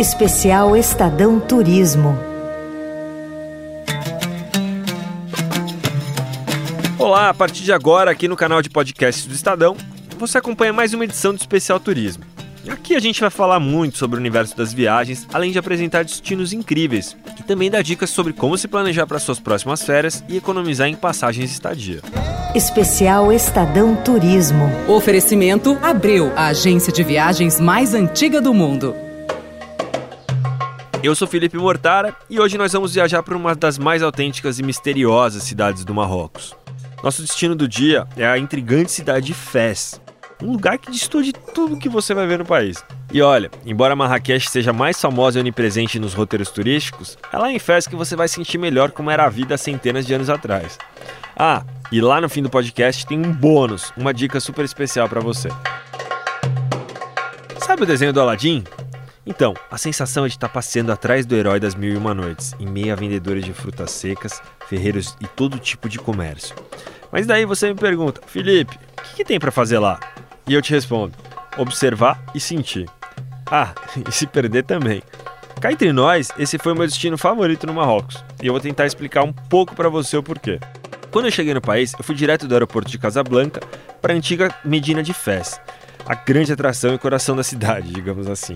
Especial Estadão Turismo. Olá, a partir de agora, aqui no canal de podcasts do Estadão, você acompanha mais uma edição do Especial Turismo. Aqui a gente vai falar muito sobre o universo das viagens, além de apresentar destinos incríveis e também dar dicas sobre como se planejar para suas próximas férias e economizar em passagens e estadia. Especial Estadão Turismo. Oferecimento Abreu, a agência de viagens mais antiga do mundo. Eu sou Felipe Mortara e hoje nós vamos viajar para uma das mais autênticas e misteriosas cidades do Marrocos. Nosso destino do dia é a intrigante cidade de Fez, um lugar que destoa de tudo que você vai ver no país. E olha, embora Marrakech seja mais famosa e onipresente nos roteiros turísticos, é lá em Fez que você vai sentir melhor como era a vida há centenas de anos atrás. Ah, e lá no fim do podcast tem um bônus, uma dica super especial para você. Sabe o desenho do Aladdin? Então, a sensação é de estar passeando atrás do herói das mil e uma noites, em meio a vendedores de frutas secas, ferreiros e todo tipo de comércio. Mas daí você me pergunta, Felipe, o que, que tem para fazer lá? E eu te respondo, observar e sentir. Ah, e se perder também. Cá entre nós, esse foi o meu destino favorito no Marrocos, e eu vou tentar explicar um pouco para você o porquê. Quando eu cheguei no país, eu fui direto do aeroporto de Casablanca para a antiga Medina de Fez, a grande atração e coração da cidade, digamos assim.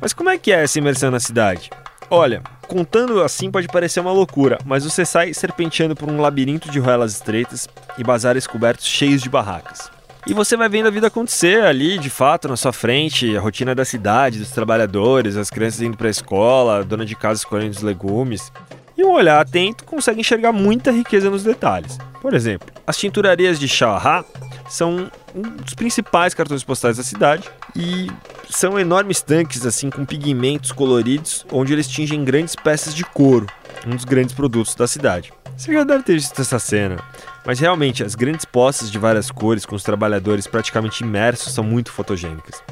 Mas como é que é essa imersão na cidade? Olha, contando assim pode parecer uma loucura, mas você sai serpenteando por um labirinto de ruelas estreitas e bazares cobertos cheios de barracas. E você vai vendo a vida acontecer ali, de fato, na sua frente, a rotina da cidade, dos trabalhadores, as crianças indo para a escola, a dona de casa escolhendo os legumes. E um olhar atento consegue enxergar muita riqueza nos detalhes. Por exemplo, as tinturarias de Shawarra são um dos principais cartões postais da cidade e são enormes tanques assim com pigmentos coloridos onde eles tingem grandes peças de couro, um dos grandes produtos da cidade. Você já deve ter visto essa cena, mas realmente as grandes postas de várias cores com os trabalhadores praticamente imersos são muito fotogênicas.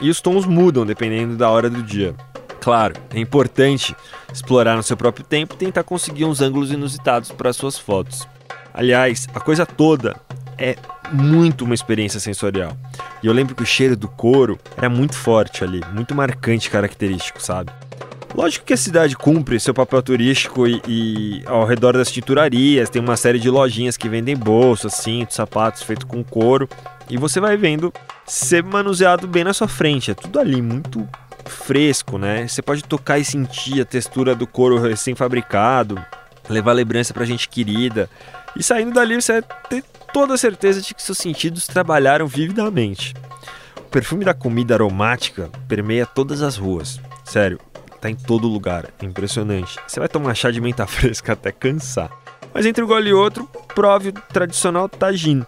E os tons mudam dependendo da hora do dia. Claro, é importante explorar no seu próprio tempo e tentar conseguir uns ângulos inusitados para suas fotos. Aliás, a coisa toda é muito uma experiência sensorial. E eu lembro que o cheiro do couro era muito forte ali, muito marcante, característico, sabe? Lógico que a cidade cumpre seu papel turístico e, e, ao redor das tinturarias tem uma série de lojinhas que vendem bolsas, cintos, sapatos feitos com couro e você vai vendo ser manuseado bem na sua frente. É tudo ali muito fresco, né? Você pode tocar e sentir a textura do couro recém-fabricado, levar lembrança pra gente querida. E saindo dali você toda certeza de que seus sentidos trabalharam vividamente. O perfume da comida aromática permeia todas as ruas. Sério, tá em todo lugar. É impressionante. Você vai tomar chá de menta fresca até cansar. Mas entre um gole e outro, prove o tradicional tagine.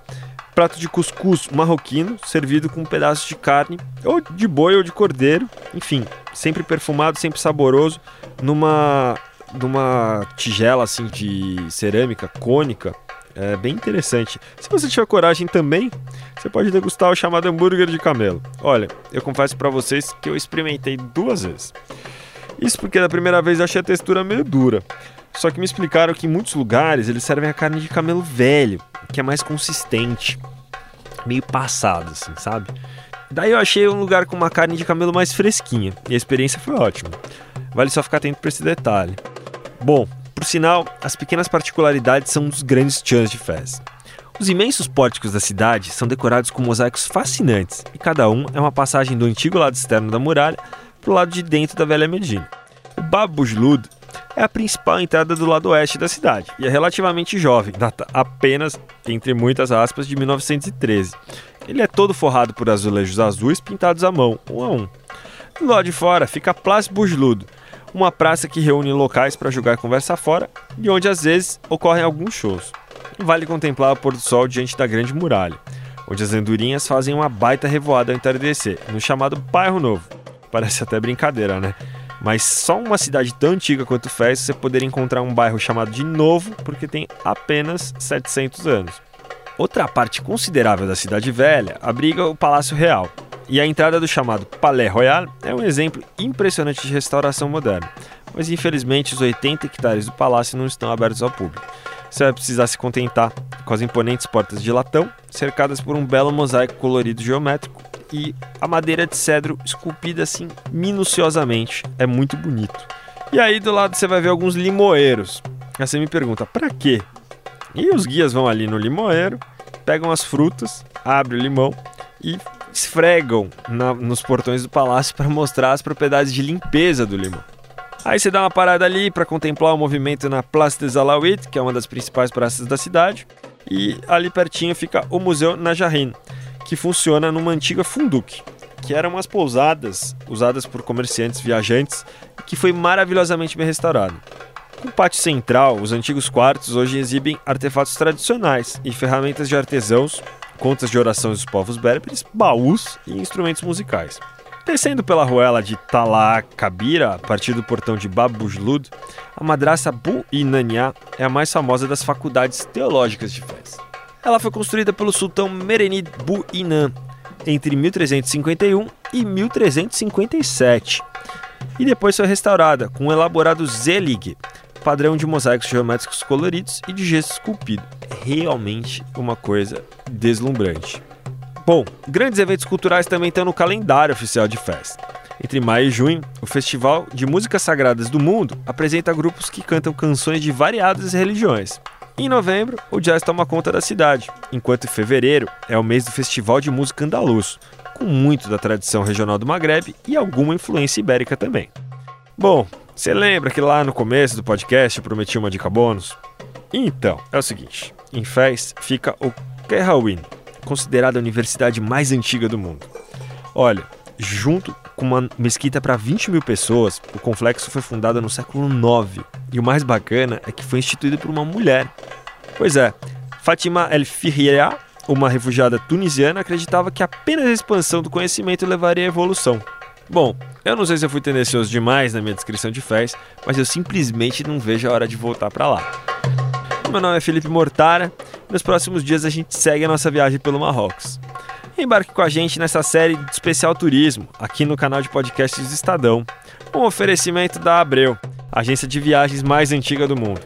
Prato de cuscuz marroquino, servido com pedaços de carne, ou de boi ou de cordeiro, enfim, sempre perfumado, sempre saboroso, numa, numa tigela assim de cerâmica cônica, é bem interessante. Se você tiver coragem também, você pode degustar o chamado hambúrguer de camelo. Olha, eu confesso para vocês que eu experimentei duas vezes. Isso porque da primeira vez eu achei a textura meio dura. Só que me explicaram que em muitos lugares eles servem a carne de camelo velho, que é mais consistente, meio passado, assim, sabe? Daí eu achei um lugar com uma carne de camelo mais fresquinha e a experiência foi ótima. Vale só ficar atento para esse detalhe. Bom, por sinal, as pequenas particularidades são um dos grandes chans de Fez. Os imensos pórticos da cidade são decorados com mosaicos fascinantes e cada um é uma passagem do antigo lado externo da muralha para o lado de dentro da velha Medina. O Bab Bujlud é a principal entrada do lado oeste da cidade e é relativamente jovem, data apenas, entre muitas aspas, de 1913. Ele é todo forrado por azulejos azuis pintados à mão, um a um. Do lado de fora fica a Place Bujlud, uma praça que reúne locais para jogar conversa fora e onde às vezes ocorrem alguns shows. Vale contemplar o pôr do sol diante da Grande Muralha, onde as andorinhas fazem uma baita revoada ao entardecer, no chamado Bairro Novo. Parece até brincadeira, né? Mas só uma cidade tão antiga quanto Fez você poderia encontrar um bairro chamado de Novo porque tem apenas 700 anos. Outra parte considerável da cidade velha abriga o Palácio Real, e a entrada do chamado Palais Royal é um exemplo impressionante de restauração moderna. Mas infelizmente os 80 hectares do palácio não estão abertos ao público. Você vai precisar se contentar com as imponentes portas de latão, cercadas por um belo mosaico colorido geométrico e a madeira de cedro esculpida assim minuciosamente. É muito bonito. E aí do lado você vai ver alguns limoeiros. Aí você me pergunta, para quê? E os guias vão ali no limoeiro, pegam as frutas, abrem o limão e esfregam na, nos portões do palácio para mostrar as propriedades de limpeza do limão. Aí você dá uma parada ali para contemplar o movimento na Place des Alawit, que é uma das principais praças da cidade, e ali pertinho fica o Museu Najarin, que funciona numa antiga funduque, que eram umas pousadas usadas por comerciantes viajantes que foi maravilhosamente bem restaurado. Com pátio central, os antigos quartos hoje exibem artefatos tradicionais e ferramentas de artesãos, contas de orações dos povos berberes, baús e instrumentos musicais. Descendo pela ruela de Talá Kabira, a partir do portão de Babujlud, a madraça Bu Inania é a mais famosa das faculdades teológicas de Fez. Ela foi construída pelo sultão Merenid Bu Inan entre 1351 e 1357 e depois foi restaurada com um elaborado zelig, padrão de mosaicos geométricos coloridos e de gesso esculpido. É realmente uma coisa deslumbrante. Bom, grandes eventos culturais também estão no calendário oficial de festa. Entre maio e junho, o Festival de Músicas Sagradas do Mundo apresenta grupos que cantam canções de variadas religiões. Em novembro, o jazz toma conta da cidade, enquanto em fevereiro é o mês do Festival de Música Andaluz, com muito da tradição regional do Maghreb e alguma influência ibérica também. Bom, você lembra que lá no começo do podcast eu prometi uma dica bônus? Então, é o seguinte: em Fez fica o Kehawin, considerada a universidade mais antiga do mundo. Olha, junto com uma mesquita para 20 mil pessoas, o complexo foi fundado no século IX. E o mais bacana é que foi instituído por uma mulher. Pois é, Fatima El Fihria, uma refugiada tunisiana, acreditava que apenas a expansão do conhecimento levaria à evolução. Bom, eu não sei se eu fui tendencioso demais na minha descrição de Fez, mas eu simplesmente não vejo a hora de voltar para lá. Meu nome é Felipe Mortara nos próximos dias a gente segue a nossa viagem pelo Marrocos. Embarque com a gente nessa série de especial turismo, aqui no canal de podcasts do Estadão. Um oferecimento da Abreu, agência de viagens mais antiga do mundo.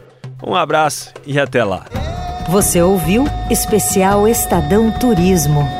Um abraço e até lá. Você ouviu Especial Estadão Turismo.